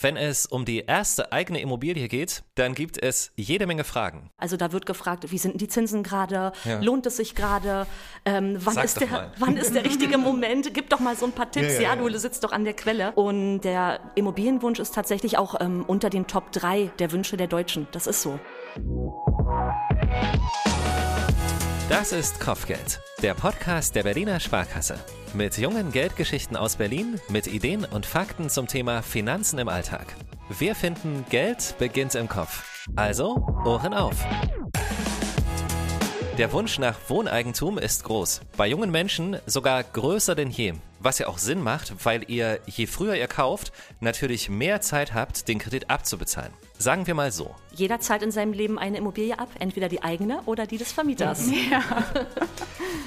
Wenn es um die erste eigene Immobilie geht, dann gibt es jede Menge Fragen. Also da wird gefragt, wie sind die Zinsen gerade? Ja. Lohnt es sich gerade? Ähm, wann, ist der, wann ist der richtige Moment? Gib doch mal so ein paar Tipps. Ja, ja, ja, du sitzt doch an der Quelle. Und der Immobilienwunsch ist tatsächlich auch ähm, unter den Top 3 der Wünsche der Deutschen. Das ist so. Das ist Kopfgeld, der Podcast der Berliner Sparkasse. Mit jungen Geldgeschichten aus Berlin, mit Ideen und Fakten zum Thema Finanzen im Alltag. Wir finden, Geld beginnt im Kopf. Also, Ohren auf. Der Wunsch nach Wohneigentum ist groß. Bei jungen Menschen sogar größer denn je. Was ja auch Sinn macht, weil ihr, je früher ihr kauft, natürlich mehr Zeit habt, den Kredit abzubezahlen. Sagen wir mal so. Jeder zahlt in seinem Leben eine Immobilie ab, entweder die eigene oder die des Vermieters. Ja.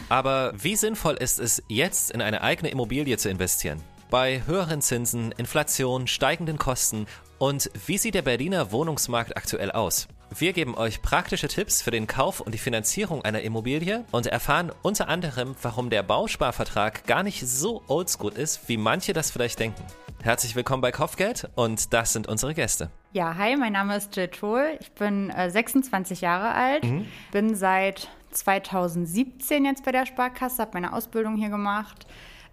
Aber wie sinnvoll ist es, jetzt in eine eigene Immobilie zu investieren? Bei höheren Zinsen, Inflation, steigenden Kosten und wie sieht der Berliner Wohnungsmarkt aktuell aus? Wir geben euch praktische Tipps für den Kauf und die Finanzierung einer Immobilie und erfahren unter anderem, warum der Bausparvertrag gar nicht so oldschool ist, wie manche das vielleicht denken. Herzlich willkommen bei Kopfgeld und das sind unsere Gäste. Ja, hi, mein Name ist Jill Tohl. Ich bin äh, 26 Jahre alt, mhm. bin seit 2017 jetzt bei der Sparkasse, habe meine Ausbildung hier gemacht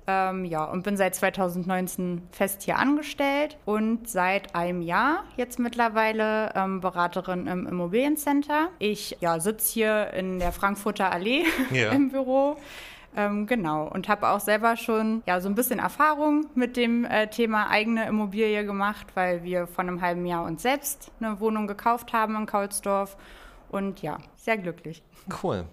ähm, ja, und bin seit 2019 fest hier angestellt und seit einem Jahr jetzt mittlerweile ähm, Beraterin im Immobiliencenter. Ich ja, sitze hier in der Frankfurter Allee ja. im Büro. Ähm, genau, und habe auch selber schon ja, so ein bisschen Erfahrung mit dem äh, Thema eigene Immobilie gemacht, weil wir vor einem halben Jahr uns selbst eine Wohnung gekauft haben in Kaulsdorf. Und ja, sehr glücklich. Cool.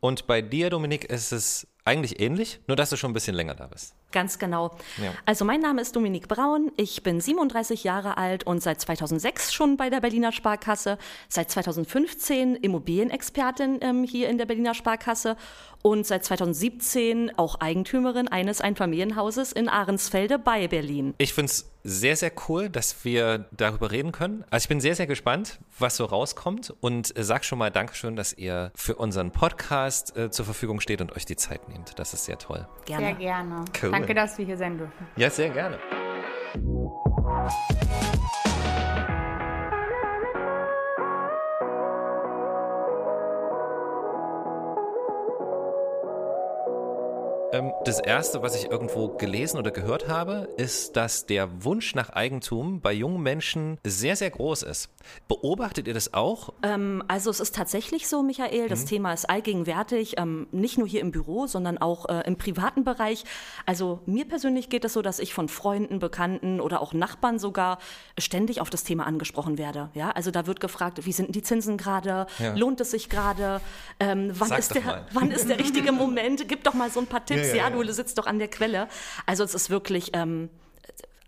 Und bei dir, Dominik, ist es eigentlich ähnlich, nur dass du schon ein bisschen länger da bist. Ganz genau. Ja. Also mein Name ist Dominique Braun, ich bin 37 Jahre alt und seit 2006 schon bei der Berliner Sparkasse, seit 2015 Immobilienexpertin ähm, hier in der Berliner Sparkasse und seit 2017 auch Eigentümerin eines Einfamilienhauses in Ahrensfelde bei Berlin. Ich finde es sehr, sehr cool, dass wir darüber reden können. Also ich bin sehr, sehr gespannt, was so rauskommt und äh, sag schon mal Dankeschön, dass ihr für unseren Podcast äh, zur Verfügung steht und euch die Zeit nehmt. Das ist sehr toll. Gerne. Sehr gerne. Cool. Danke, dass wir hier sein dürfen. Ja, sehr gerne. Das erste, was ich irgendwo gelesen oder gehört habe, ist, dass der Wunsch nach Eigentum bei jungen Menschen sehr, sehr groß ist. Beobachtet ihr das auch? Ähm, also es ist tatsächlich so, Michael, das mhm. Thema ist allgegenwärtig, ähm, nicht nur hier im Büro, sondern auch äh, im privaten Bereich. Also mir persönlich geht es so, dass ich von Freunden, Bekannten oder auch Nachbarn sogar ständig auf das Thema angesprochen werde. Ja, also da wird gefragt, wie sind die Zinsen gerade? Ja. Lohnt es sich gerade? Ähm, wann, ist der, wann ist der richtige Moment? Gib doch mal so ein paar Tipps. Ja, ja, ja, du sitzt doch an der Quelle. Also es ist wirklich ähm,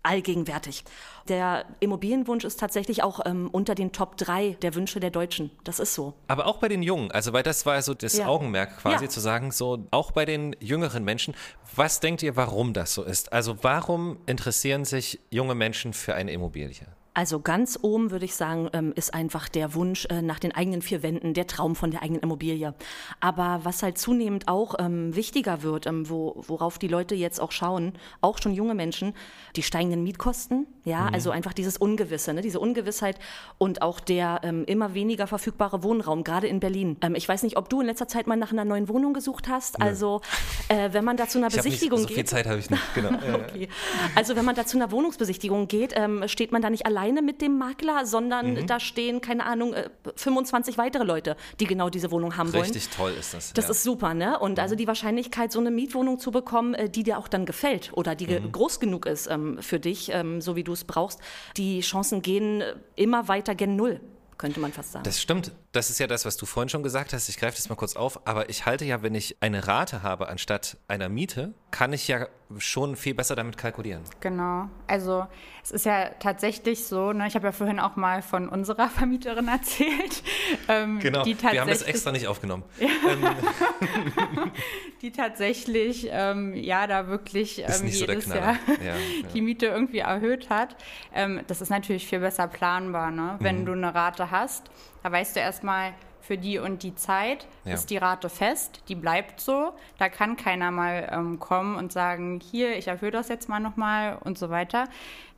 allgegenwärtig. Der Immobilienwunsch ist tatsächlich auch ähm, unter den Top 3 der Wünsche der Deutschen. Das ist so. Aber auch bei den Jungen, also weil das war so das ja. Augenmerk quasi ja. zu sagen, so auch bei den jüngeren Menschen. Was denkt ihr, warum das so ist? Also warum interessieren sich junge Menschen für eine Immobilie? Also ganz oben würde ich sagen, ähm, ist einfach der Wunsch äh, nach den eigenen vier Wänden, der Traum von der eigenen Immobilie. Aber was halt zunehmend auch ähm, wichtiger wird, ähm, wo, worauf die Leute jetzt auch schauen, auch schon junge Menschen, die steigenden Mietkosten, ja, mhm. also einfach dieses Ungewisse, ne, diese Ungewissheit und auch der immer weniger verfügbare Wohnraum, gerade in Berlin. Ich weiß nicht, ob du in letzter Zeit mal nach einer neuen Wohnung gesucht hast. Nee. Also äh, wenn man da zu einer ich Besichtigung nicht, so geht. So viel Zeit habe ich nicht, genau. okay. Also wenn man da zu einer Wohnungsbesichtigung geht, steht man da nicht allein alleine mit dem Makler, sondern mhm. da stehen, keine Ahnung, 25 äh, weitere Leute, die genau diese Wohnung haben Richtig wollen. Richtig toll ist das. Das ja. ist super, ne? Und also mhm. die Wahrscheinlichkeit, so eine Mietwohnung zu bekommen, äh, die dir auch dann gefällt oder die mhm. groß genug ist ähm, für dich, ähm, so wie du es brauchst, die Chancen gehen immer weiter gen Null könnte man fast sagen. Das stimmt. Das ist ja das, was du vorhin schon gesagt hast. Ich greife das mal kurz auf. Aber ich halte ja, wenn ich eine Rate habe anstatt einer Miete, kann ich ja schon viel besser damit kalkulieren. Genau. Also es ist ja tatsächlich so, ne, ich habe ja vorhin auch mal von unserer Vermieterin erzählt. Ähm, genau, wir haben das extra nicht aufgenommen. Ähm. die tatsächlich, ähm, ja, da wirklich ähm, jedes so Jahr ja, die Miete irgendwie erhöht hat. Ähm, das ist natürlich viel besser planbar, ne? wenn mhm. du eine Rate hast. Da weißt du erstmal, für die und die Zeit ja. ist die Rate fest, die bleibt so. Da kann keiner mal ähm, kommen und sagen, hier, ich erhöhe das jetzt mal nochmal und so weiter.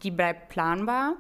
Die bleibt planbar.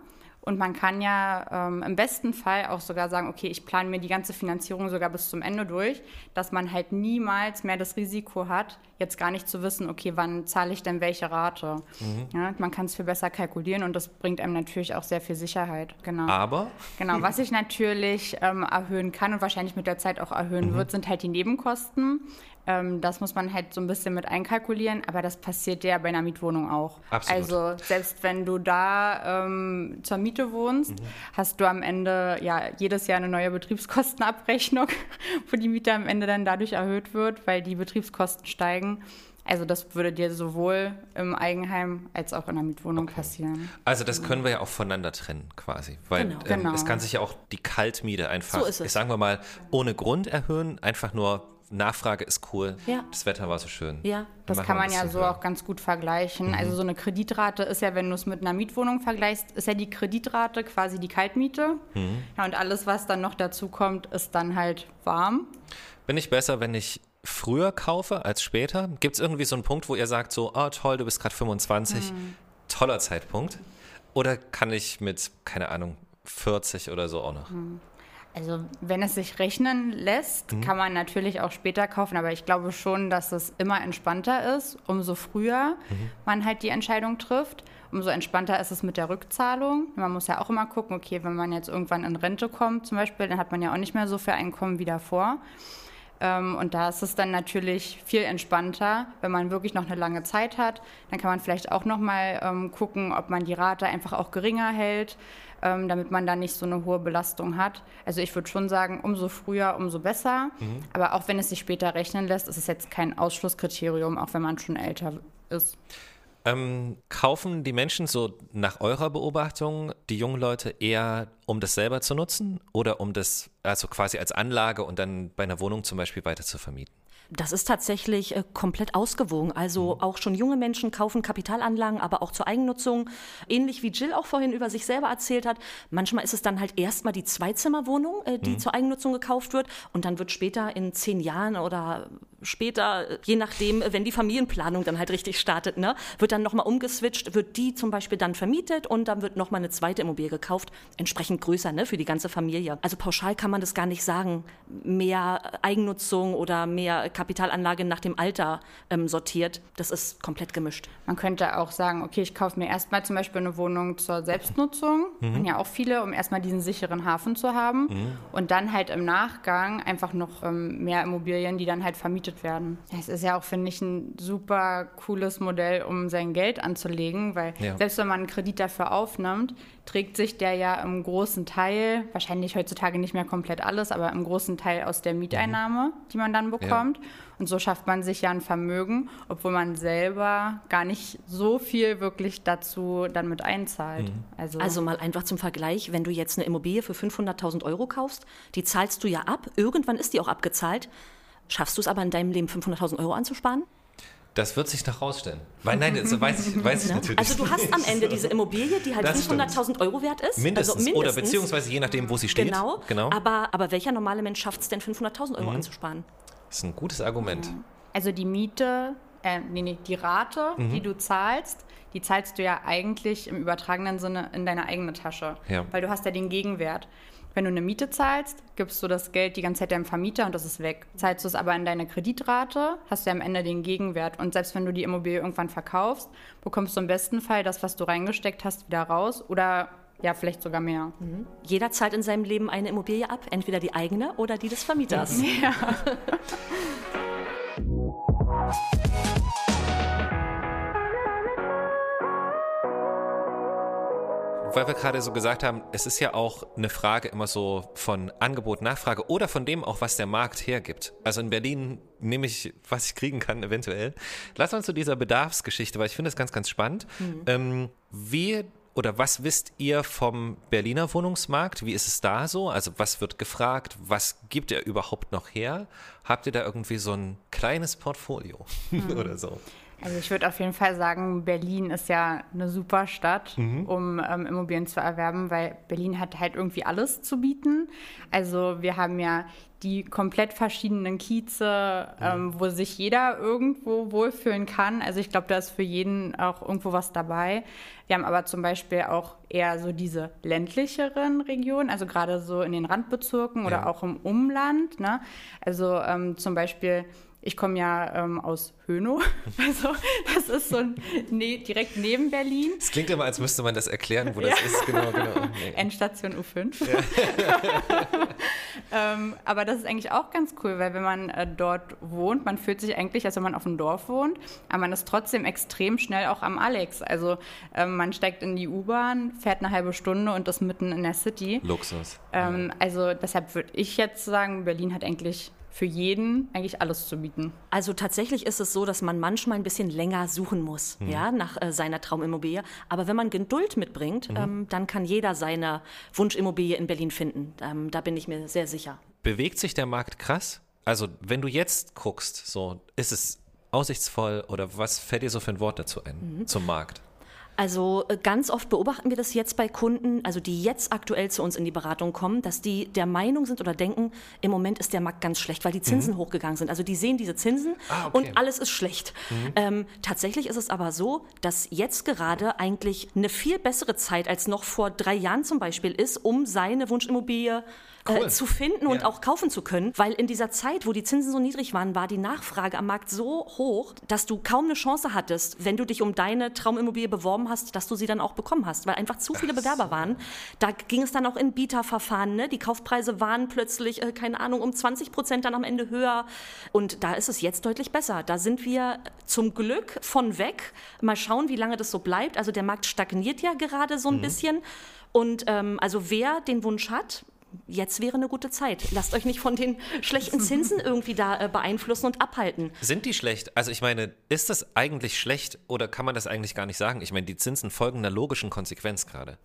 Und man kann ja ähm, im besten Fall auch sogar sagen, okay, ich plane mir die ganze Finanzierung sogar bis zum Ende durch, dass man halt niemals mehr das Risiko hat, jetzt gar nicht zu wissen, okay, wann zahle ich denn welche Rate. Mhm. Ja, man kann es viel besser kalkulieren und das bringt einem natürlich auch sehr viel Sicherheit. Genau. Aber? Genau, was ich natürlich ähm, erhöhen kann und wahrscheinlich mit der Zeit auch erhöhen mhm. wird, sind halt die Nebenkosten. Ähm, das muss man halt so ein bisschen mit einkalkulieren, aber das passiert ja bei einer Mietwohnung auch. Absolut. Also selbst wenn du da ähm, zur Miete wohnst, mhm. hast du am Ende ja jedes Jahr eine neue Betriebskostenabrechnung, wo die Miete am Ende dann dadurch erhöht wird, weil die Betriebskosten steigen. Also das würde dir sowohl im Eigenheim als auch in der Mietwohnung okay. passieren. Also das können wir ja auch voneinander trennen quasi, weil genau. Ähm, genau. es kann sich ja auch die Kaltmiete einfach, so sagen wir mal, ohne Grund erhöhen, einfach nur Nachfrage ist cool. Ja. Das Wetter war so schön. Ja, das kann man ja so höher. auch ganz gut vergleichen. Mhm. Also so eine Kreditrate ist ja, wenn du es mit einer Mietwohnung vergleichst, ist ja die Kreditrate quasi die Kaltmiete. Mhm. Ja, und alles, was dann noch dazu kommt, ist dann halt warm. Bin ich besser, wenn ich früher kaufe als später? Gibt es irgendwie so einen Punkt, wo ihr sagt so, oh toll, du bist gerade 25, mhm. toller Zeitpunkt? Oder kann ich mit, keine Ahnung, 40 oder so auch noch? Also wenn es sich rechnen lässt, mhm. kann man natürlich auch später kaufen, aber ich glaube schon, dass es immer entspannter ist, umso früher mhm. man halt die Entscheidung trifft. Umso entspannter ist es mit der Rückzahlung. Man muss ja auch immer gucken, okay, wenn man jetzt irgendwann in Rente kommt zum Beispiel, dann hat man ja auch nicht mehr so viel Einkommen wie davor. Ähm, und da ist es dann natürlich viel entspannter, wenn man wirklich noch eine lange Zeit hat. Dann kann man vielleicht auch noch mal ähm, gucken, ob man die Rate einfach auch geringer hält ähm, damit man da nicht so eine hohe Belastung hat. Also ich würde schon sagen, umso früher, umso besser. Mhm. Aber auch wenn es sich später rechnen lässt, ist es jetzt kein Ausschlusskriterium, auch wenn man schon älter ist. Ähm, kaufen die Menschen so nach eurer Beobachtung die jungen Leute eher, um das selber zu nutzen oder um das also quasi als Anlage und dann bei einer Wohnung zum Beispiel weiter zu vermieten? Das ist tatsächlich äh, komplett ausgewogen. Also mhm. auch schon junge Menschen kaufen Kapitalanlagen, aber auch zur Eigennutzung. Ähnlich wie Jill auch vorhin über sich selber erzählt hat. Manchmal ist es dann halt erstmal die Zweizimmerwohnung, äh, die mhm. zur Eigennutzung gekauft wird. Und dann wird später in zehn Jahren oder später, je nachdem, wenn die Familienplanung dann halt richtig startet, ne, wird dann nochmal umgeswitcht, wird die zum Beispiel dann vermietet und dann wird nochmal eine zweite Immobilie gekauft, entsprechend größer ne, für die ganze Familie. Also pauschal kann man das gar nicht sagen. Mehr Eigennutzung oder mehr Kapitalanlage nach dem Alter ähm, sortiert, das ist komplett gemischt. Man könnte auch sagen, okay, ich kaufe mir erstmal zum Beispiel eine Wohnung zur Selbstnutzung, mhm. ja auch viele, um erstmal diesen sicheren Hafen zu haben mhm. und dann halt im Nachgang einfach noch ähm, mehr Immobilien, die dann halt vermietet vergütet werden. Es ist ja auch, finde ich, ein super cooles Modell, um sein Geld anzulegen, weil ja. selbst wenn man einen Kredit dafür aufnimmt, trägt sich der ja im großen Teil, wahrscheinlich heutzutage nicht mehr komplett alles, aber im großen Teil aus der Mieteinnahme, mhm. die man dann bekommt. Ja. Und so schafft man sich ja ein Vermögen, obwohl man selber gar nicht so viel wirklich dazu dann mit einzahlt. Mhm. Also, also mal einfach zum Vergleich, wenn du jetzt eine Immobilie für 500.000 Euro kaufst, die zahlst du ja ab, irgendwann ist die auch abgezahlt. Schaffst du es aber in deinem Leben 500.000 Euro anzusparen? Das wird sich noch rausstellen. Weil nein, das weiß ich, weiß ich ja. natürlich. Also du hast am Ende diese Immobilie, die halt 500.000 Euro wert ist. Mindestens. Also mindestens. Oder beziehungsweise je nachdem, wo sie steht. Genau. genau. Aber, aber welcher normale Mensch schafft es denn, 500.000 Euro mhm. anzusparen? Das ist ein gutes Argument. Also die Miete, äh, nee, nee, die Rate, mhm. die du zahlst, die zahlst du ja eigentlich im übertragenen Sinne in deine eigene Tasche. Ja. Weil du hast ja den Gegenwert. Wenn du eine Miete zahlst, gibst du das Geld die ganze Zeit deinem Vermieter und das ist weg. Zahlst du es aber in deine Kreditrate, hast du am Ende den Gegenwert. Und selbst wenn du die Immobilie irgendwann verkaufst, bekommst du im besten Fall das, was du reingesteckt hast, wieder raus oder ja, vielleicht sogar mehr. Mhm. Jeder zahlt in seinem Leben eine Immobilie ab, entweder die eigene oder die des Vermieters. Ja. weil wir gerade so gesagt haben, es ist ja auch eine Frage immer so von Angebot, Nachfrage oder von dem auch, was der Markt hergibt. Also in Berlin nehme ich, was ich kriegen kann, eventuell. Lass uns zu dieser Bedarfsgeschichte, weil ich finde das ganz, ganz spannend. Mhm. Ähm, wie oder was wisst ihr vom Berliner Wohnungsmarkt? Wie ist es da so? Also was wird gefragt? Was gibt er überhaupt noch her? Habt ihr da irgendwie so ein kleines Portfolio mhm. oder so? Also ich würde auf jeden Fall sagen, Berlin ist ja eine super Stadt, mhm. um ähm, Immobilien zu erwerben, weil Berlin hat halt irgendwie alles zu bieten. Also wir haben ja die komplett verschiedenen Kieze, ähm, wo sich jeder irgendwo wohlfühlen kann. Also ich glaube, da ist für jeden auch irgendwo was dabei. Wir haben aber zum Beispiel auch eher so diese ländlicheren Regionen, also gerade so in den Randbezirken ja. oder auch im Umland. Ne? Also ähm, zum Beispiel ich komme ja ähm, aus Hönow, also das ist so ne direkt neben Berlin. Es klingt immer, als müsste man das erklären, wo das ist. Genau, genau. Nee. Endstation U5. Ja. ähm, aber das ist eigentlich auch ganz cool, weil wenn man äh, dort wohnt, man fühlt sich eigentlich, als wenn man auf dem Dorf wohnt, aber man ist trotzdem extrem schnell auch am Alex. Also ähm, man steigt in die U-Bahn, fährt eine halbe Stunde und ist mitten in der City. Luxus. Ähm, also deshalb würde ich jetzt sagen, Berlin hat eigentlich für jeden eigentlich alles zu bieten. Also tatsächlich ist es so, dass man manchmal ein bisschen länger suchen muss, mhm. ja, nach äh, seiner Traumimmobilie. Aber wenn man Geduld mitbringt, mhm. ähm, dann kann jeder seine Wunschimmobilie in Berlin finden. Ähm, da bin ich mir sehr sicher. Bewegt sich der Markt krass? Also wenn du jetzt guckst, so ist es aussichtsvoll oder was fällt dir so für ein Wort dazu ein mhm. zum Markt? Also äh, ganz oft beobachten wir das jetzt bei Kunden, also die jetzt aktuell zu uns in die Beratung kommen, dass die der Meinung sind oder denken, im Moment ist der Markt ganz schlecht, weil die Zinsen mhm. hochgegangen sind. Also die sehen diese Zinsen ah, okay. und alles ist schlecht. Mhm. Ähm, tatsächlich ist es aber so, dass jetzt gerade eigentlich eine viel bessere Zeit als noch vor drei Jahren zum Beispiel ist, um seine Wunschimmobilie cool. äh, zu finden und ja. auch kaufen zu können, weil in dieser Zeit, wo die Zinsen so niedrig waren, war die Nachfrage am Markt so hoch, dass du kaum eine Chance hattest, wenn du dich um deine Traumimmobilie beworben hast, dass du sie dann auch bekommen hast, weil einfach zu viele Ach Bewerber so. waren. Da ging es dann auch in Bieterverfahren. Ne? Die Kaufpreise waren plötzlich, äh, keine Ahnung, um 20 Prozent dann am Ende höher. Und da ist es jetzt deutlich besser. Da sind wir zum Glück von weg. Mal schauen, wie lange das so bleibt. Also der Markt stagniert ja gerade so ein mhm. bisschen. Und ähm, also wer den Wunsch hat, jetzt wäre eine gute Zeit. Lasst euch nicht von den schlechten Zinsen irgendwie da äh, beeinflussen und abhalten. Sind die schlecht? Also ich meine, ist das eigentlich schlecht oder kann man das eigentlich gar nicht sagen? Ich meine, die Zinsen folgen einer logischen Konsequenz gerade.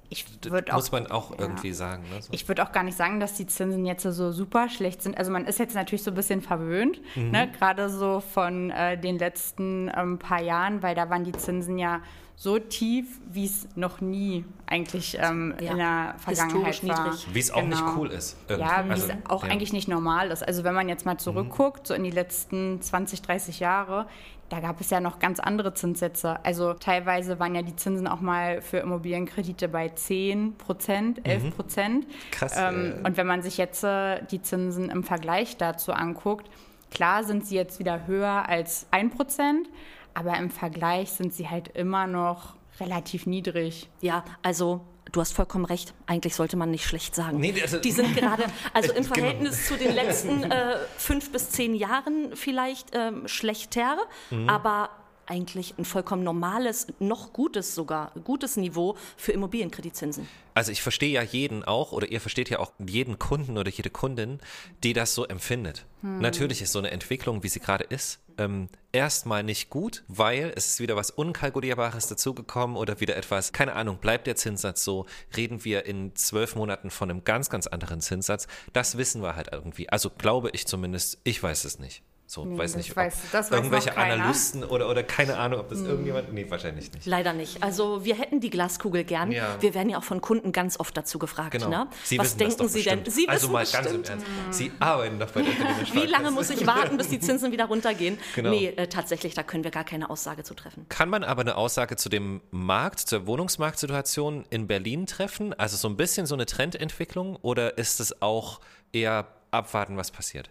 Muss man auch ja. irgendwie sagen. Ne? So. Ich würde auch gar nicht sagen, dass die Zinsen jetzt so super schlecht sind. Also man ist jetzt natürlich so ein bisschen verwöhnt, mhm. ne? gerade so von äh, den letzten ähm, paar Jahren, weil da waren die Zinsen ja so tief, wie es noch nie eigentlich ähm, ja, in der Vergangenheit war. Wie es auch genau. nicht cool ist. Irgendwie. Ja, wie also, es auch ja. eigentlich nicht normal ist. Also wenn man jetzt mal zurückguckt, mhm. so in die letzten 20, 30 Jahre, da gab es ja noch ganz andere Zinssätze. Also teilweise waren ja die Zinsen auch mal für Immobilienkredite bei 10 Prozent, 11 mhm. Prozent. Mhm. Krass. Ähm, äh. Und wenn man sich jetzt äh, die Zinsen im Vergleich dazu anguckt, klar sind sie jetzt wieder höher als 1 Prozent, aber im Vergleich sind sie halt immer noch relativ niedrig. Ja, also du hast vollkommen recht. Eigentlich sollte man nicht schlecht sagen. Nee, also, die sind gerade, also im genau. Verhältnis genau. zu den letzten äh, fünf bis zehn Jahren vielleicht ähm, schlechter, mhm. aber eigentlich ein vollkommen normales, noch gutes sogar, gutes Niveau für Immobilienkreditzinsen. Also ich verstehe ja jeden auch, oder ihr versteht ja auch jeden Kunden oder jede Kundin, die das so empfindet. Hm. Natürlich ist so eine Entwicklung, wie sie gerade ist, ähm, erstmal nicht gut, weil es ist wieder was Unkalkulierbares dazugekommen oder wieder etwas, keine Ahnung, bleibt der Zinssatz so, reden wir in zwölf Monaten von einem ganz, ganz anderen Zinssatz. Das wissen wir halt irgendwie. Also glaube ich zumindest, ich weiß es nicht. So, nee, weiß nicht, weiß, ob irgendwelche Analysten oder, oder keine Ahnung, ob das hm. irgendjemand. Nee, wahrscheinlich nicht. Leider nicht. Also wir hätten die Glaskugel gern. Ja. Wir werden ja auch von Kunden ganz oft dazu gefragt. Genau. Ne? Sie Was denken Sie bestimmt. denn? Sie also mal bestimmt. ganz im Ernst. Sie arbeiten doch bei der Wie lange muss ich warten, bis die Zinsen wieder runtergehen? Genau. Nee, äh, tatsächlich, da können wir gar keine Aussage zu treffen. Kann man aber eine Aussage zu dem Markt, zur Wohnungsmarktsituation in Berlin treffen? Also so ein bisschen so eine Trendentwicklung oder ist es auch eher abwarten, was passiert?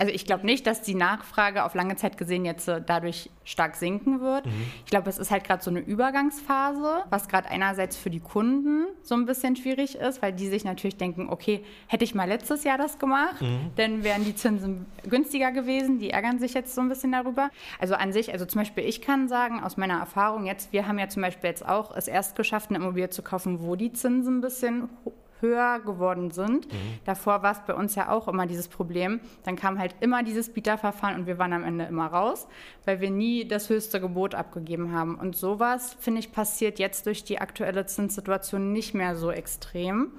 Also ich glaube nicht, dass die Nachfrage auf lange Zeit gesehen jetzt dadurch stark sinken wird. Mhm. Ich glaube, es ist halt gerade so eine Übergangsphase, was gerade einerseits für die Kunden so ein bisschen schwierig ist, weil die sich natürlich denken, okay, hätte ich mal letztes Jahr das gemacht, mhm. dann wären die Zinsen günstiger gewesen. Die ärgern sich jetzt so ein bisschen darüber. Also an sich, also zum Beispiel ich kann sagen, aus meiner Erfahrung jetzt, wir haben ja zum Beispiel jetzt auch es erst geschafft, eine Immobilie zu kaufen, wo die Zinsen ein bisschen höher geworden sind. Mhm. Davor war es bei uns ja auch immer dieses Problem. Dann kam halt immer dieses Bieterverfahren und wir waren am Ende immer raus, weil wir nie das höchste Gebot abgegeben haben. Und sowas, finde ich, passiert jetzt durch die aktuelle Zinssituation nicht mehr so extrem.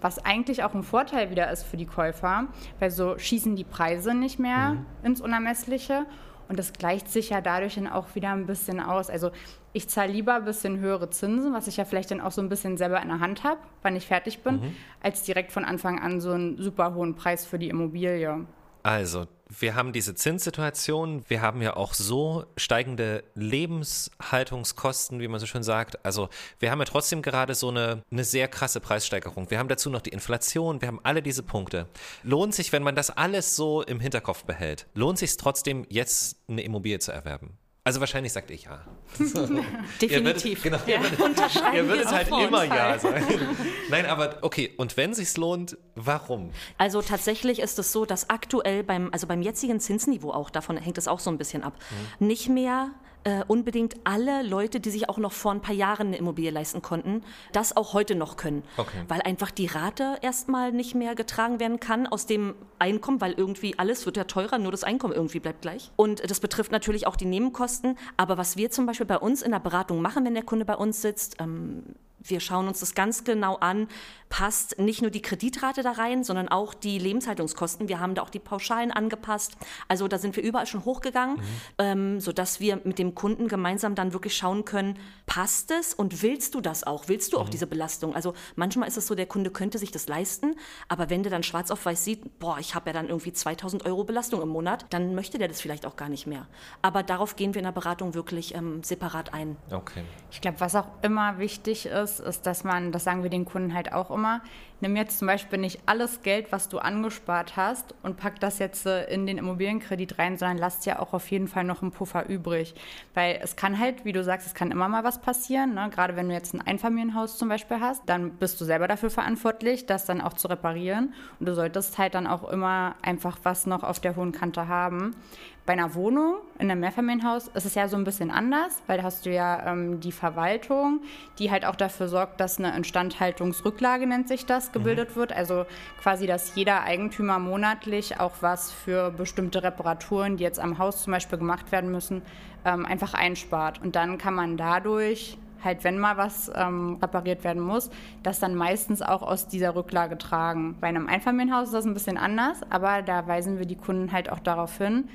Was eigentlich auch ein Vorteil wieder ist für die Käufer, weil so schießen die Preise nicht mehr mhm. ins Unermessliche. Und das gleicht sich ja dadurch dann auch wieder ein bisschen aus. Also ich zahle lieber ein bisschen höhere Zinsen, was ich ja vielleicht dann auch so ein bisschen selber in der Hand habe, wann ich fertig bin, mhm. als direkt von Anfang an so einen super hohen Preis für die Immobilie. Also, wir haben diese Zinssituation, wir haben ja auch so steigende Lebenshaltungskosten, wie man so schön sagt. Also wir haben ja trotzdem gerade so eine, eine sehr krasse Preissteigerung. Wir haben dazu noch die Inflation, wir haben alle diese Punkte. Lohnt sich, wenn man das alles so im Hinterkopf behält, lohnt sich trotzdem jetzt eine Immobilie zu erwerben? Also wahrscheinlich sagt ihr ja. Definitiv. Ihr würdet, genau, ja. ihr würdet, ihr würdet halt immer ja sagen. Nein, aber okay, und wenn sich's lohnt, warum? Also tatsächlich ist es so, dass aktuell beim, also beim jetzigen Zinsniveau auch, davon hängt es auch so ein bisschen ab, mhm. nicht mehr äh, unbedingt alle Leute, die sich auch noch vor ein paar Jahren eine Immobilie leisten konnten, das auch heute noch können. Okay. Weil einfach die Rate erstmal nicht mehr getragen werden kann aus dem Einkommen, weil irgendwie alles wird ja teurer, nur das Einkommen irgendwie bleibt gleich. Und das betrifft natürlich auch die Nebenkosten. Aber was wir zum Beispiel bei uns in der Beratung machen, wenn der Kunde bei uns sitzt, ähm, wir schauen uns das ganz genau an, passt nicht nur die Kreditrate da rein, sondern auch die Lebenshaltungskosten. Wir haben da auch die Pauschalen angepasst. Also da sind wir überall schon hochgegangen, mhm. ähm, sodass wir mit dem Kunden gemeinsam dann wirklich schauen können, passt es und willst du das auch? Willst du auch mhm. diese Belastung? Also manchmal ist es so, der Kunde könnte sich das leisten, aber wenn der dann schwarz auf weiß sieht, boah, ich habe ja dann irgendwie 2000 Euro Belastung im Monat, dann möchte der das vielleicht auch gar nicht mehr. Aber darauf gehen wir in der Beratung wirklich ähm, separat ein. Okay. Ich glaube, was auch immer wichtig ist, ist, dass man, das sagen wir den Kunden halt auch immer, nimm jetzt zum Beispiel nicht alles Geld, was du angespart hast und pack das jetzt äh, in den Immobilienkredit rein, sondern lass dir auch auf jeden Fall noch einen Puffer übrig. Weil es kann halt, wie du sagst, es kann immer mal was passieren. Ne? Gerade wenn du jetzt ein Einfamilienhaus zum Beispiel hast, dann bist du selber dafür verantwortlich, das dann auch zu reparieren. Und du solltest halt dann auch immer einfach was noch auf der hohen Kante haben. Bei einer Wohnung in einem Mehrfamilienhaus ist es ja so ein bisschen anders, weil da hast du ja ähm, die Verwaltung, die halt auch dafür sorgt, dass eine Instandhaltungsrücklage, nennt sich das, gebildet mhm. wird. Also quasi, dass jeder Eigentümer monatlich auch was für bestimmte Reparaturen, die jetzt am Haus zum Beispiel gemacht werden müssen, ähm, einfach einspart. Und dann kann man dadurch halt, wenn mal was ähm, repariert werden muss, das dann meistens auch aus dieser Rücklage tragen. Bei einem Einfamilienhaus ist das ein bisschen anders, aber da weisen wir die Kunden halt auch darauf hin,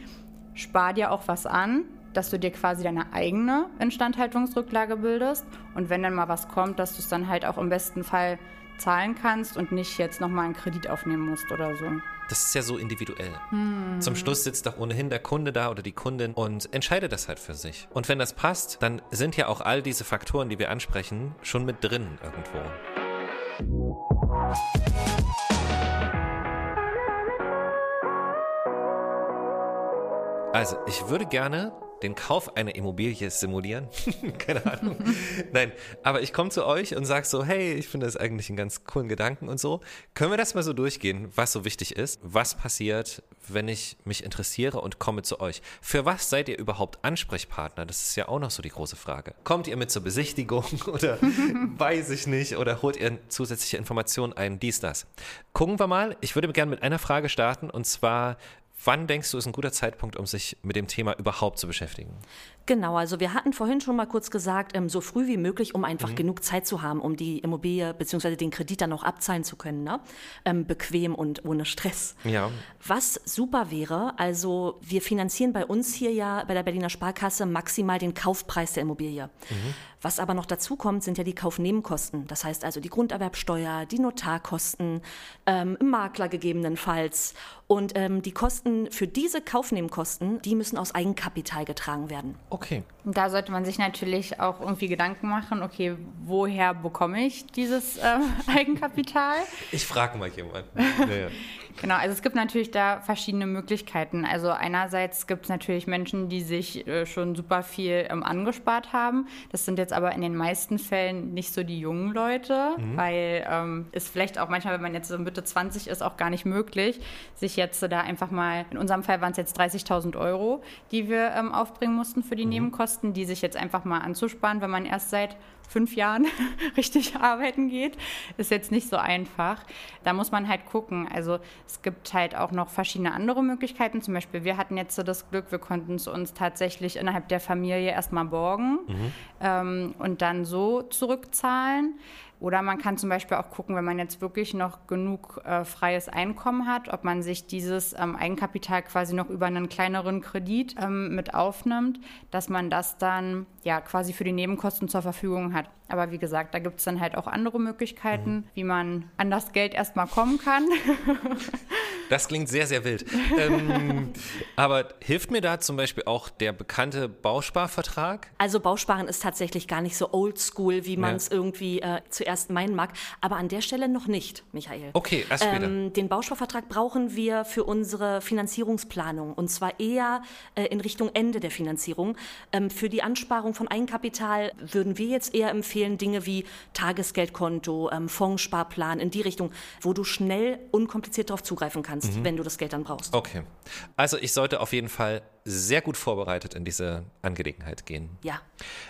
spar dir auch was an, dass du dir quasi deine eigene Instandhaltungsrücklage bildest und wenn dann mal was kommt, dass du es dann halt auch im besten Fall zahlen kannst und nicht jetzt nochmal einen Kredit aufnehmen musst oder so. Das ist ja so individuell. Hm. Zum Schluss sitzt doch ohnehin der Kunde da oder die Kundin und entscheidet das halt für sich. Und wenn das passt, dann sind ja auch all diese Faktoren, die wir ansprechen, schon mit drin irgendwo. Also, ich würde gerne den Kauf einer Immobilie simulieren. Keine Ahnung. Nein, aber ich komme zu euch und sage so, hey, ich finde das eigentlich einen ganz coolen Gedanken und so. Können wir das mal so durchgehen, was so wichtig ist? Was passiert, wenn ich mich interessiere und komme zu euch? Für was seid ihr überhaupt Ansprechpartner? Das ist ja auch noch so die große Frage. Kommt ihr mit zur Besichtigung oder weiß ich nicht oder holt ihr zusätzliche Informationen ein, dies, das? Gucken wir mal. Ich würde gerne mit einer Frage starten und zwar, Wann denkst du, ist ein guter Zeitpunkt, um sich mit dem Thema überhaupt zu beschäftigen? Genau, also wir hatten vorhin schon mal kurz gesagt, ähm, so früh wie möglich, um einfach mhm. genug Zeit zu haben, um die Immobilie bzw. den Kredit dann auch abzahlen zu können. Ne? Ähm, bequem und ohne Stress. Ja. Was super wäre, also wir finanzieren bei uns hier ja bei der Berliner Sparkasse maximal den Kaufpreis der Immobilie. Mhm. Was aber noch dazu kommt, sind ja die Kaufnebenkosten. Das heißt also die Grunderwerbsteuer, die Notarkosten, ähm, Makler gegebenenfalls. Und ähm, die Kosten für diese Kaufnebenkosten, die müssen aus Eigenkapital getragen werden. Okay. Da sollte man sich natürlich auch irgendwie Gedanken machen, okay, woher bekomme ich dieses äh, Eigenkapital? Ich frage mal jemanden. Ja, Genau, also es gibt natürlich da verschiedene Möglichkeiten. Also einerseits gibt es natürlich Menschen, die sich äh, schon super viel ähm, angespart haben. Das sind jetzt aber in den meisten Fällen nicht so die jungen Leute, mhm. weil ähm, ist vielleicht auch manchmal, wenn man jetzt so Mitte 20 ist, auch gar nicht möglich, sich jetzt da einfach mal, in unserem Fall waren es jetzt 30.000 Euro, die wir ähm, aufbringen mussten für die mhm. Nebenkosten, die sich jetzt einfach mal anzusparen, wenn man erst seit fünf Jahren richtig arbeiten geht, ist jetzt nicht so einfach. Da muss man halt gucken. Also es gibt halt auch noch verschiedene andere Möglichkeiten. Zum Beispiel, wir hatten jetzt so das Glück, wir konnten es uns tatsächlich innerhalb der Familie erstmal borgen mhm. ähm, und dann so zurückzahlen. Oder man kann zum Beispiel auch gucken, wenn man jetzt wirklich noch genug äh, freies Einkommen hat, ob man sich dieses ähm, Eigenkapital quasi noch über einen kleineren Kredit ähm, mit aufnimmt, dass man das dann ja quasi für die Nebenkosten zur Verfügung hat. Aber wie gesagt, da gibt es dann halt auch andere Möglichkeiten, mhm. wie man an das Geld erstmal kommen kann. Das klingt sehr, sehr wild. ähm, aber hilft mir da zum Beispiel auch der bekannte Bausparvertrag? Also Bausparen ist tatsächlich gar nicht so oldschool, wie man es ja. irgendwie äh, zuerst meinen mag. Aber an der Stelle noch nicht, Michael. Okay, erst später. Ähm, den Bausparvertrag brauchen wir für unsere Finanzierungsplanung. Und zwar eher äh, in Richtung Ende der Finanzierung. Ähm, für die Ansparung von Eigenkapital würden wir jetzt eher empfehlen, Dinge wie Tagesgeldkonto, ähm, Fondssparplan in die Richtung, wo du schnell unkompliziert darauf zugreifen kannst kannst, mhm. wenn du das Geld dann brauchst. Okay. Also ich sollte auf jeden Fall sehr gut vorbereitet in diese Angelegenheit gehen. Ja.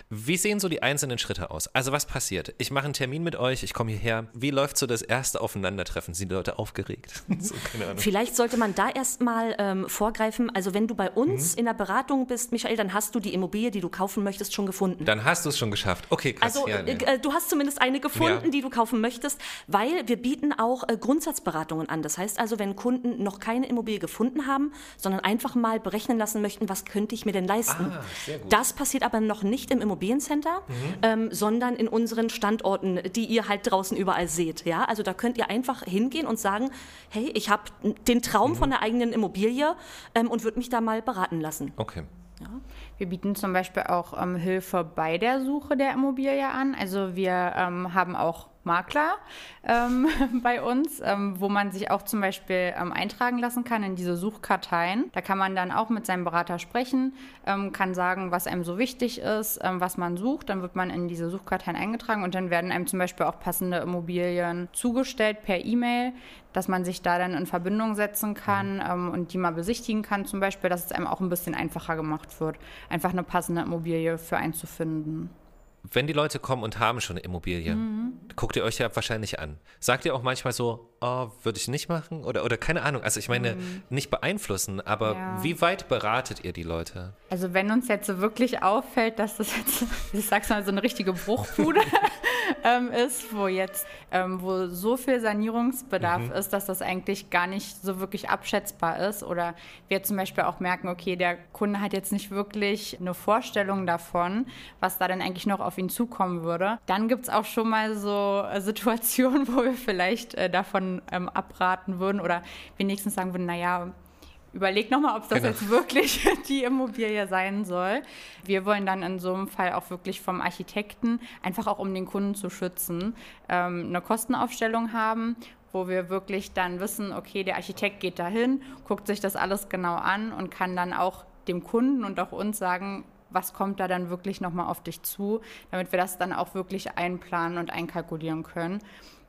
Wie sehen so die einzelnen Schritte aus? Also was passiert? Ich mache einen Termin mit euch, ich komme hierher. Wie läuft so das erste Aufeinandertreffen? Sind die Leute aufgeregt? so, Vielleicht sollte man da erstmal ähm, vorgreifen. Also wenn du bei uns mhm. in der Beratung bist, Michael, dann hast du die Immobilie, die du kaufen möchtest, schon gefunden. Dann hast du es schon geschafft. Okay, krass. Also ja, nee. äh, du hast zumindest eine gefunden, ja. die du kaufen möchtest, weil wir bieten auch äh, Grundsatzberatungen an. Das heißt also, wenn Kunden noch keine Immobilie gefunden haben, sondern einfach mal berechnen lassen möchten, was könnte ich mir denn leisten? Ah, das passiert aber noch nicht im Immobiliencenter, mhm. ähm, sondern in unseren Standorten, die ihr halt draußen überall seht. Ja? Also da könnt ihr einfach hingehen und sagen, hey, ich habe den Traum mhm. von der eigenen Immobilie ähm, und würde mich da mal beraten lassen. Okay. Ja. Wir bieten zum Beispiel auch ähm, Hilfe bei der Suche der Immobilie an. Also wir ähm, haben auch Makler ähm, bei uns, ähm, wo man sich auch zum Beispiel ähm, eintragen lassen kann in diese Suchkarteien. Da kann man dann auch mit seinem Berater sprechen, ähm, kann sagen, was einem so wichtig ist, ähm, was man sucht. Dann wird man in diese Suchkarteien eingetragen und dann werden einem zum Beispiel auch passende Immobilien zugestellt per E-Mail, dass man sich da dann in Verbindung setzen kann mhm. ähm, und die mal besichtigen kann zum Beispiel, dass es einem auch ein bisschen einfacher gemacht wird, einfach eine passende Immobilie für einen zu finden wenn die Leute kommen und haben schon eine Immobilie, mhm. guckt ihr euch ja wahrscheinlich an. Sagt ihr auch manchmal so, oh, würde ich nicht machen? Oder, oder keine Ahnung. Also ich meine, mhm. nicht beeinflussen, aber ja. wie weit beratet ihr die Leute? Also wenn uns jetzt so wirklich auffällt, dass das jetzt, ich sag's mal, so eine richtige Bruchbude ähm, ist, wo jetzt, ähm, wo so viel Sanierungsbedarf mhm. ist, dass das eigentlich gar nicht so wirklich abschätzbar ist. Oder wir zum Beispiel auch merken, okay, der Kunde hat jetzt nicht wirklich eine Vorstellung davon, was da denn eigentlich noch auf ihn zukommen würde. Dann gibt es auch schon mal so äh, Situationen, wo wir vielleicht äh, davon ähm, abraten würden oder wenigstens sagen würden, naja, überleg nochmal, ob das genau. jetzt wirklich die Immobilie sein soll. Wir wollen dann in so einem Fall auch wirklich vom Architekten, einfach auch um den Kunden zu schützen, ähm, eine Kostenaufstellung haben wo wir wirklich dann wissen, okay, der Architekt geht dahin, guckt sich das alles genau an und kann dann auch dem Kunden und auch uns sagen, was kommt da dann wirklich nochmal auf dich zu, damit wir das dann auch wirklich einplanen und einkalkulieren können.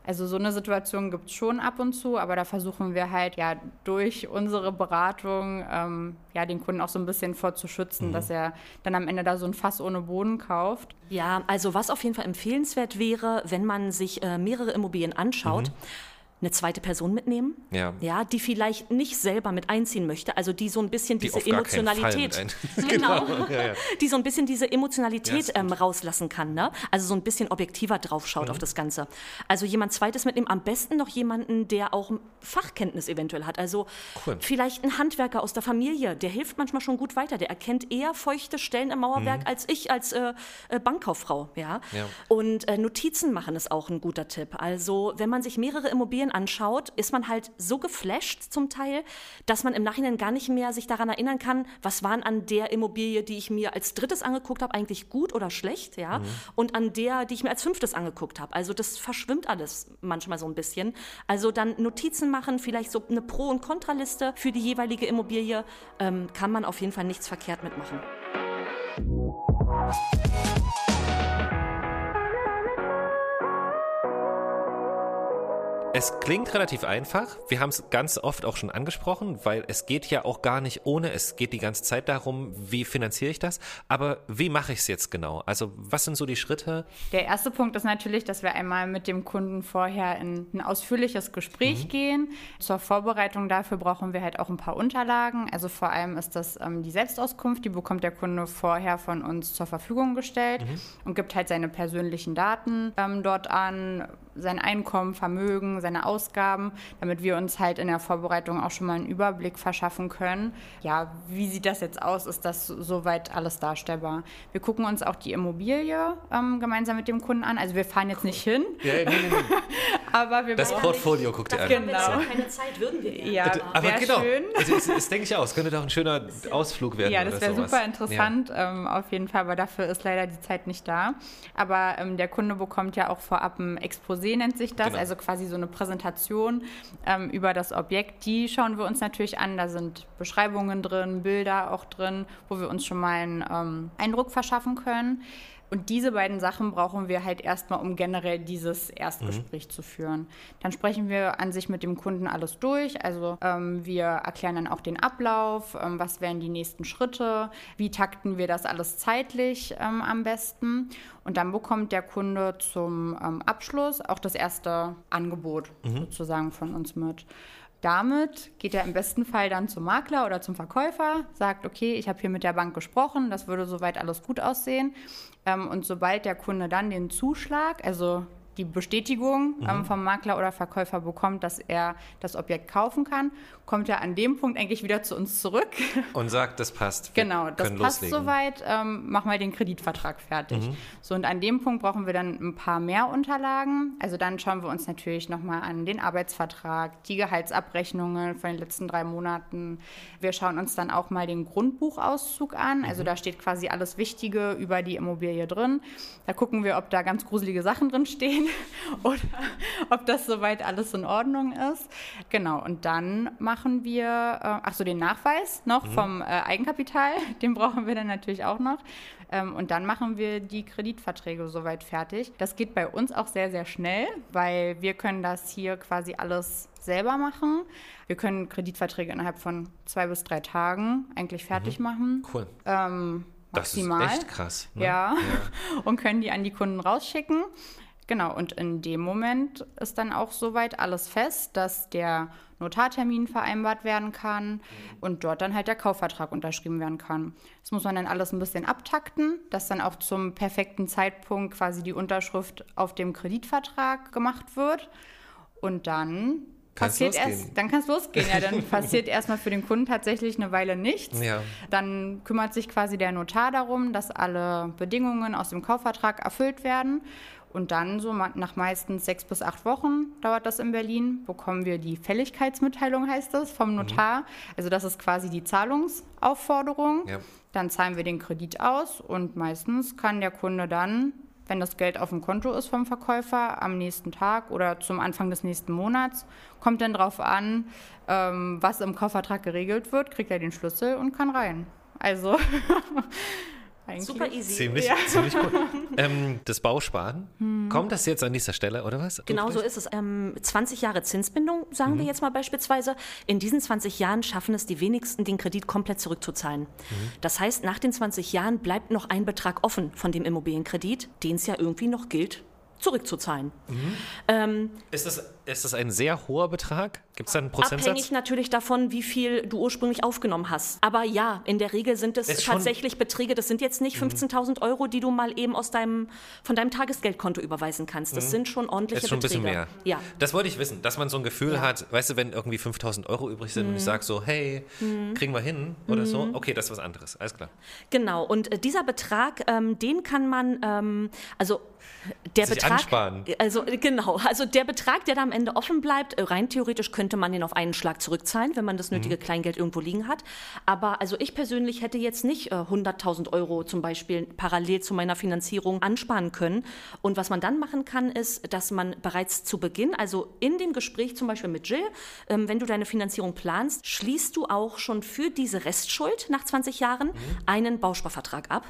Also so eine Situation gibt es schon ab und zu, aber da versuchen wir halt ja durch unsere Beratung ähm, ja den Kunden auch so ein bisschen vorzuschützen, mhm. dass er dann am Ende da so ein Fass ohne Boden kauft. Ja, also was auf jeden Fall empfehlenswert wäre, wenn man sich äh, mehrere Immobilien anschaut. Mhm eine zweite Person mitnehmen, ja. ja, die vielleicht nicht selber mit einziehen möchte, also die so ein bisschen die diese Emotionalität, genau, ja, ja. die so ein bisschen diese Emotionalität ähm, rauslassen kann, ne? Also so ein bisschen objektiver draufschaut mhm. auf das Ganze. Also jemand Zweites mitnehmen, am besten noch jemanden, der auch Fachkenntnis eventuell hat. Also cool. vielleicht ein Handwerker aus der Familie, der hilft manchmal schon gut weiter. Der erkennt eher feuchte Stellen im Mauerwerk mhm. als ich als äh, äh Bankkauffrau, ja. Und äh, Notizen machen ist auch ein guter Tipp. Also wenn man sich mehrere Immobilien Immobilien anschaut, ist man halt so geflasht zum Teil, dass man im Nachhinein gar nicht mehr sich daran erinnern kann, was waren an der Immobilie, die ich mir als drittes angeguckt habe, eigentlich gut oder schlecht, ja, mhm. und an der, die ich mir als fünftes angeguckt habe. Also das verschwimmt alles manchmal so ein bisschen. Also dann Notizen machen, vielleicht so eine Pro- und Kontraliste für die jeweilige Immobilie, ähm, kann man auf jeden Fall nichts verkehrt mitmachen. Es klingt relativ einfach. Wir haben es ganz oft auch schon angesprochen, weil es geht ja auch gar nicht ohne. Es geht die ganze Zeit darum, wie finanziere ich das. Aber wie mache ich es jetzt genau? Also was sind so die Schritte? Der erste Punkt ist natürlich, dass wir einmal mit dem Kunden vorher in ein ausführliches Gespräch mhm. gehen. Zur Vorbereitung dafür brauchen wir halt auch ein paar Unterlagen. Also vor allem ist das ähm, die Selbstauskunft, die bekommt der Kunde vorher von uns zur Verfügung gestellt mhm. und gibt halt seine persönlichen Daten ähm, dort an, sein Einkommen, Vermögen, seine Ausgaben, damit wir uns halt in der Vorbereitung auch schon mal einen Überblick verschaffen können. Ja, wie sieht das jetzt aus? Ist das soweit alles darstellbar? Wir gucken uns auch die Immobilie ähm, gemeinsam mit dem Kunden an. Also wir fahren jetzt nicht hin. Ja, nee, nee, nee. aber wir das Portfolio guckt ihr an. Genau. Ja keine Zeit würden wir ja. ja aber genau. Schön. Also das, das denke ich auch. Es könnte doch ein schöner Ausflug werden. Ja, das wäre super interessant ja. ähm, auf jeden Fall, aber dafür ist leider die Zeit nicht da. Aber ähm, der Kunde bekommt ja auch vorab ein Exposé, nennt sich das, genau. also quasi so eine Präsentation ähm, über das Objekt. Die schauen wir uns natürlich an. Da sind Beschreibungen drin, Bilder auch drin, wo wir uns schon mal einen ähm, Eindruck verschaffen können. Und diese beiden Sachen brauchen wir halt erstmal, um generell dieses Erstgespräch mhm. zu führen. Dann sprechen wir an sich mit dem Kunden alles durch. Also ähm, wir erklären dann auch den Ablauf, ähm, was wären die nächsten Schritte, wie takten wir das alles zeitlich ähm, am besten. Und dann bekommt der Kunde zum ähm, Abschluss auch das erste Angebot mhm. sozusagen von uns mit. Damit geht er im besten Fall dann zum Makler oder zum Verkäufer, sagt, okay, ich habe hier mit der Bank gesprochen, das würde soweit alles gut aussehen. Ähm, und sobald der Kunde dann den Zuschlag, also die Bestätigung ähm, mhm. vom Makler oder Verkäufer bekommt, dass er das Objekt kaufen kann, kommt er an dem Punkt eigentlich wieder zu uns zurück. Und sagt, das passt. Wir genau, das passt loslegen. soweit, ähm, machen wir den Kreditvertrag fertig. Mhm. So, und an dem Punkt brauchen wir dann ein paar mehr Unterlagen. Also dann schauen wir uns natürlich nochmal an den Arbeitsvertrag, die Gehaltsabrechnungen von den letzten drei Monaten. Wir schauen uns dann auch mal den Grundbuchauszug an. Also mhm. da steht quasi alles Wichtige über die Immobilie drin. Da gucken wir, ob da ganz gruselige Sachen drin stehen oder ob das soweit alles in Ordnung ist. Genau, und dann machen wir, äh, ach so, den Nachweis noch mhm. vom äh, Eigenkapital, den brauchen wir dann natürlich auch noch. Ähm, und dann machen wir die Kreditverträge soweit fertig. Das geht bei uns auch sehr, sehr schnell, weil wir können das hier quasi alles selber machen. Wir können Kreditverträge innerhalb von zwei bis drei Tagen eigentlich fertig mhm. machen. Cool. Ähm, maximal. Das ist echt krass. Ne? Ja. ja. Und können die an die Kunden rausschicken. Genau, und in dem Moment ist dann auch soweit alles fest, dass der Notartermin vereinbart werden kann mhm. und dort dann halt der Kaufvertrag unterschrieben werden kann. Das muss man dann alles ein bisschen abtakten, dass dann auch zum perfekten Zeitpunkt quasi die Unterschrift auf dem Kreditvertrag gemacht wird. Und dann Kann's passiert erst, dann kann es losgehen. Ja, dann passiert erstmal für den Kunden tatsächlich eine Weile nichts. Ja. Dann kümmert sich quasi der Notar darum, dass alle Bedingungen aus dem Kaufvertrag erfüllt werden. Und dann, so nach meistens sechs bis acht Wochen dauert das in Berlin, bekommen wir die Fälligkeitsmitteilung, heißt das, vom Notar. Mhm. Also das ist quasi die Zahlungsaufforderung. Ja. Dann zahlen wir den Kredit aus und meistens kann der Kunde dann, wenn das Geld auf dem Konto ist vom Verkäufer, am nächsten Tag oder zum Anfang des nächsten Monats, kommt dann darauf an, ähm, was im Kaufvertrag geregelt wird, kriegt er den Schlüssel und kann rein. Also eigentlich. Super easy. Ziemlich, ja. ziemlich cool. Ähm, das Bausparen, hm. kommt das jetzt an dieser Stelle oder was? Genau so ist es. Ähm, 20 Jahre Zinsbindung, sagen mhm. wir jetzt mal beispielsweise. In diesen 20 Jahren schaffen es die wenigsten, den Kredit komplett zurückzuzahlen. Mhm. Das heißt, nach den 20 Jahren bleibt noch ein Betrag offen von dem Immobilienkredit, den es ja irgendwie noch gilt zurückzuzahlen. Mhm. Ähm, ist, das, ist das ein sehr hoher Betrag? Gibt es da einen Prozentsatz? Abhängig natürlich davon, wie viel du ursprünglich aufgenommen hast. Aber ja, in der Regel sind es tatsächlich Beträge, das sind jetzt nicht 15.000 mhm. Euro, die du mal eben aus deinem, von deinem Tagesgeldkonto überweisen kannst. Das mhm. sind schon ordentliche Beträge. ist schon Beträge. ein bisschen mehr. Ja. Das wollte ich wissen, dass man so ein Gefühl ja. hat, weißt du, wenn irgendwie 5.000 Euro übrig sind und ich mhm. sage so, hey, mhm. kriegen wir hin oder so, mhm. okay, das ist was anderes, alles klar. Genau, und äh, dieser Betrag, ähm, den kann man, ähm, also der Sich Betrag, ansparen. also genau, also der Betrag, der da am Ende offen bleibt, äh, rein theoretisch könnte man den auf einen Schlag zurückzahlen, wenn man das nötige mhm. Kleingeld irgendwo liegen hat. Aber also ich persönlich hätte jetzt nicht äh, 100.000 Euro zum Beispiel parallel zu meiner Finanzierung ansparen können. Und was man dann machen kann, ist, dass man bereits zu Beginn, also in dem Gespräch zum Beispiel mit Jill, ähm, wenn du deine Finanzierung planst, schließt du auch schon für diese Restschuld nach 20 Jahren mhm. einen Bausparvertrag ab.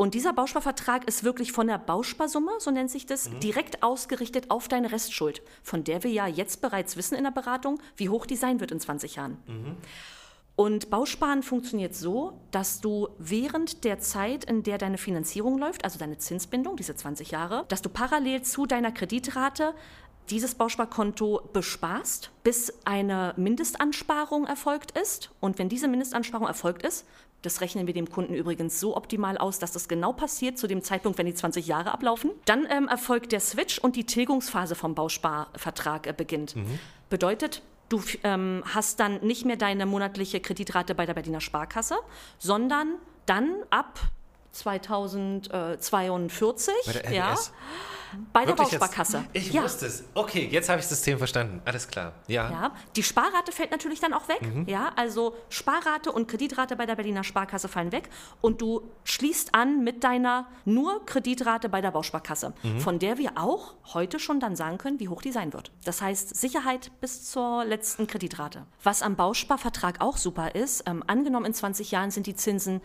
Und dieser Bausparvertrag ist wirklich von der Bausparsumme, so nennt sich das, mhm. direkt ausgerichtet auf deine Restschuld, von der wir ja jetzt bereits wissen in der Beratung, wie hoch die sein wird in 20 Jahren. Mhm. Und Bausparen funktioniert so, dass du während der Zeit, in der deine Finanzierung läuft, also deine Zinsbindung, diese 20 Jahre, dass du parallel zu deiner Kreditrate dieses Bausparkonto besparst, bis eine Mindestansparung erfolgt ist. Und wenn diese Mindestansparung erfolgt ist, das rechnen wir dem Kunden übrigens so optimal aus, dass das genau passiert zu dem Zeitpunkt, wenn die 20 Jahre ablaufen. Dann ähm, erfolgt der Switch und die Tilgungsphase vom Bausparvertrag äh, beginnt. Mhm. Bedeutet, du ähm, hast dann nicht mehr deine monatliche Kreditrate bei der Berliner Sparkasse, sondern dann ab 2042, bei der ja, bei der Bausparkasse. Jetzt? Ich ja. wusste es. Okay, jetzt habe ich das System verstanden. Alles klar. Ja. ja. Die Sparrate fällt natürlich dann auch weg. Mhm. Ja, also Sparrate und Kreditrate bei der Berliner Sparkasse fallen weg und du schließt an mit deiner nur Kreditrate bei der Bausparkasse, mhm. von der wir auch heute schon dann sagen können, wie hoch die sein wird. Das heißt Sicherheit bis zur letzten Kreditrate. Was am Bausparvertrag auch super ist, ähm, angenommen in 20 Jahren sind die Zinsen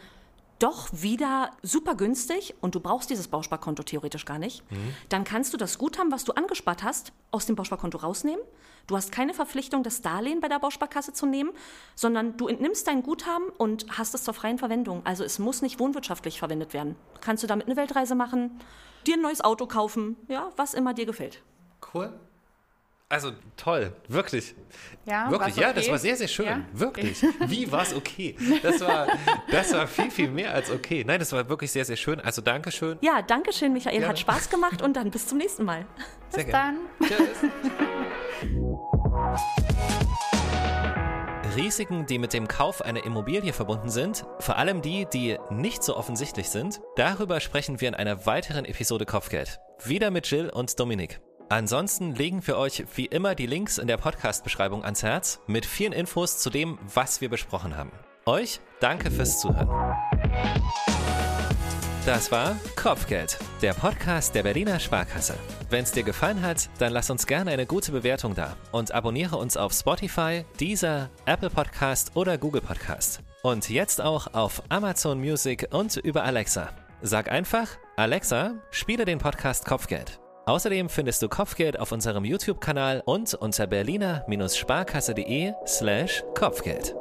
doch wieder super günstig und du brauchst dieses Bausparkonto theoretisch gar nicht, mhm. dann kannst du das Guthaben, was du angespart hast, aus dem Bausparkonto rausnehmen. Du hast keine Verpflichtung, das Darlehen bei der Bausparkasse zu nehmen, sondern du entnimmst dein Guthaben und hast es zur freien Verwendung. Also es muss nicht wohnwirtschaftlich verwendet werden. Kannst du damit eine Weltreise machen, dir ein neues Auto kaufen, ja, was immer dir gefällt. Cool. Also toll, wirklich. Ja, wirklich, okay? ja, das war sehr, sehr schön. Ja? Wirklich. Wie war es okay? Das war, das war viel, viel mehr als okay. Nein, das war wirklich sehr, sehr schön. Also Dankeschön. Ja, Dankeschön, Michael. Gerne. Hat Spaß gemacht und dann bis zum nächsten Mal. Sehr bis gerne. dann. Tschüss. Risiken, die mit dem Kauf einer Immobilie verbunden sind, vor allem die, die nicht so offensichtlich sind, darüber sprechen wir in einer weiteren Episode Kopfgeld. Wieder mit Jill und Dominik. Ansonsten legen wir euch wie immer die Links in der Podcast-Beschreibung ans Herz mit vielen Infos zu dem, was wir besprochen haben. Euch danke fürs Zuhören. Das war Kopfgeld, der Podcast der Berliner Sparkasse. Wenn es dir gefallen hat, dann lass uns gerne eine gute Bewertung da und abonniere uns auf Spotify, Deezer, Apple Podcast oder Google Podcast. Und jetzt auch auf Amazon Music und über Alexa. Sag einfach, Alexa, spiele den Podcast Kopfgeld. Außerdem findest du Kopfgeld auf unserem YouTube-Kanal und unter berliner-sparkasse.de slash Kopfgeld.